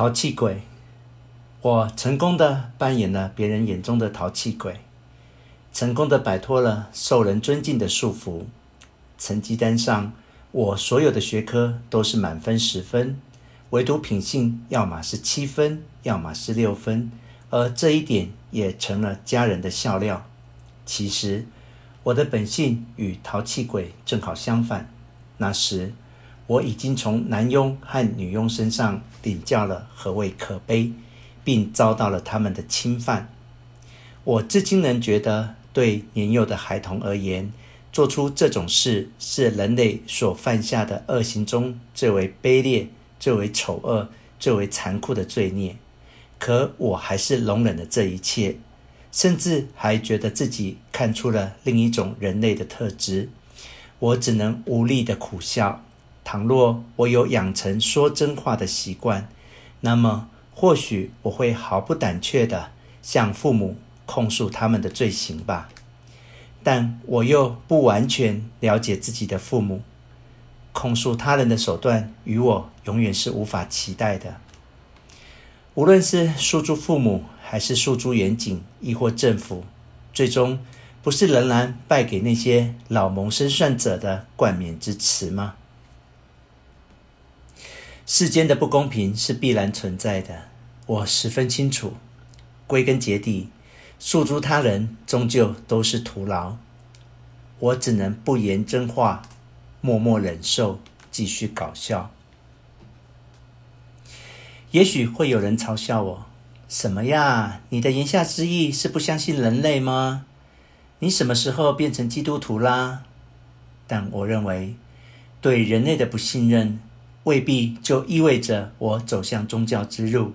淘气鬼，我成功的扮演了别人眼中的淘气鬼，成功的摆脱了受人尊敬的束缚。成绩单上，我所有的学科都是满分十分，唯独品性要么是七分，要么是六分，而这一点也成了家人的笑料。其实，我的本性与淘气鬼正好相反。那时，我已经从男佣和女佣身上领教了何谓可悲，并遭到了他们的侵犯。我至今仍觉得，对年幼的孩童而言，做出这种事是人类所犯下的恶行中最为卑劣、最为丑恶、最为残酷的罪孽。可我还是容忍了这一切。甚至还觉得自己看出了另一种人类的特质，我只能无力地苦笑。倘若我有养成说真话的习惯，那么或许我会毫不胆怯地向父母控诉他们的罪行吧。但我又不完全了解自己的父母，控诉他人的手段与我永远是无法期待的。无论是诉诸父母，还是诉诸远景，亦或政府，最终不是仍然败给那些老谋深算者的冠冕之词吗？世间的不公平是必然存在的，我十分清楚。归根结底，诉诸他人终究都是徒劳。我只能不言真话，默默忍受，继续搞笑。也许会有人嘲笑我。什么呀？你的言下之意是不相信人类吗？你什么时候变成基督徒啦？但我认为，对人类的不信任，未必就意味着我走向宗教之路。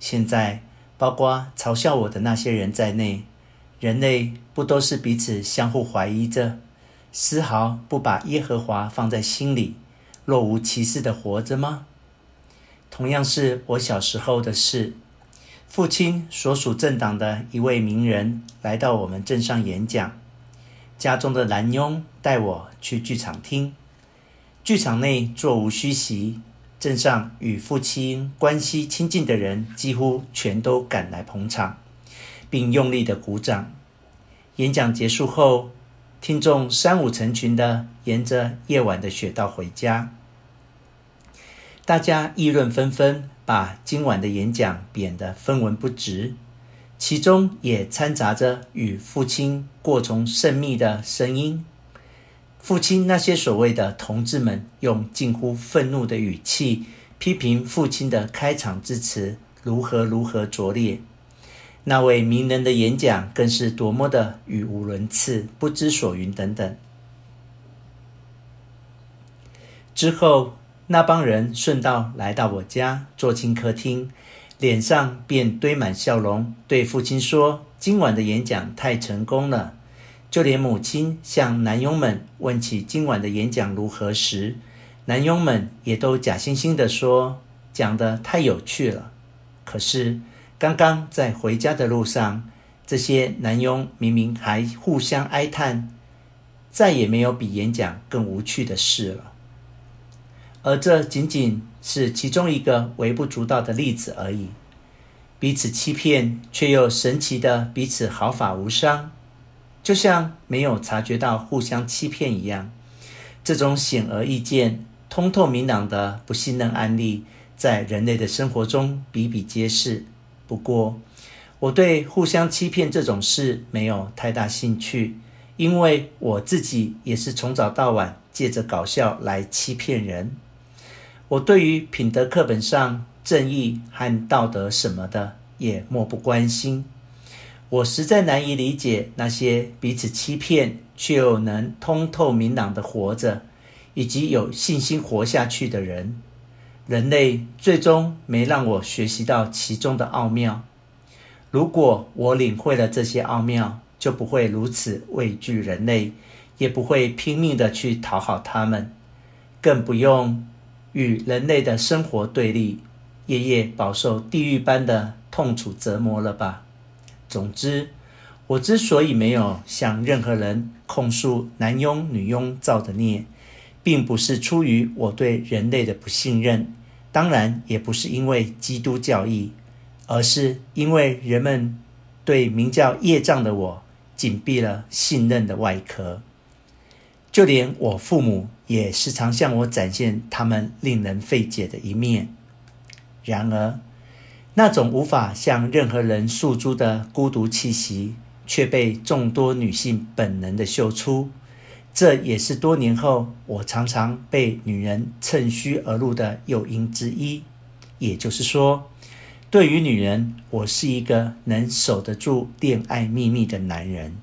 现在，包括嘲笑我的那些人在内，人类不都是彼此相互怀疑着，丝毫不把耶和华放在心里，若无其事的活着吗？同样是我小时候的事。父亲所属政党的一位名人来到我们镇上演讲，家中的男佣带我去剧场听。剧场内座无虚席，镇上与父亲关系亲近的人几乎全都赶来捧场，并用力的鼓掌。演讲结束后，听众三五成群的沿着夜晚的雪道回家，大家议论纷纷。把今晚的演讲贬得分文不值，其中也掺杂着与父亲过从甚密的声音。父亲那些所谓的同志们，用近乎愤怒的语气批评父亲的开场致辞如何如何拙劣。那位名人的演讲更是多么的语无伦次、不知所云等等。之后。那帮人顺道来到我家，坐进客厅，脸上便堆满笑容，对父亲说：“今晚的演讲太成功了。”就连母亲向男佣们问起今晚的演讲如何时，男佣们也都假惺惺地说：“讲得太有趣了。”可是刚刚在回家的路上，这些男佣明明还互相哀叹，再也没有比演讲更无趣的事了。而这仅仅是其中一个微不足道的例子而已。彼此欺骗，却又神奇的彼此毫发无伤，就像没有察觉到互相欺骗一样。这种显而易见、通透明朗的不信任案例，在人类的生活中比比皆是。不过，我对互相欺骗这种事没有太大兴趣，因为我自己也是从早到晚借着搞笑来欺骗人。我对于品德课本上正义和道德什么的也漠不关心。我实在难以理解那些彼此欺骗却又能通透明朗的活着，以及有信心活下去的人。人类最终没让我学习到其中的奥妙。如果我领会了这些奥妙，就不会如此畏惧人类，也不会拼命地去讨好他们，更不用。与人类的生活对立，夜夜饱受地狱般的痛楚折磨了吧？总之，我之所以没有向任何人控诉男佣女佣造的孽，并不是出于我对人类的不信任，当然也不是因为基督教义，而是因为人们对名叫业障的我紧闭了信任的外壳。就连我父母也时常向我展现他们令人费解的一面。然而，那种无法向任何人诉诸的孤独气息，却被众多女性本能的嗅出。这也是多年后我常常被女人趁虚而入的诱因之一。也就是说，对于女人，我是一个能守得住恋爱秘密的男人。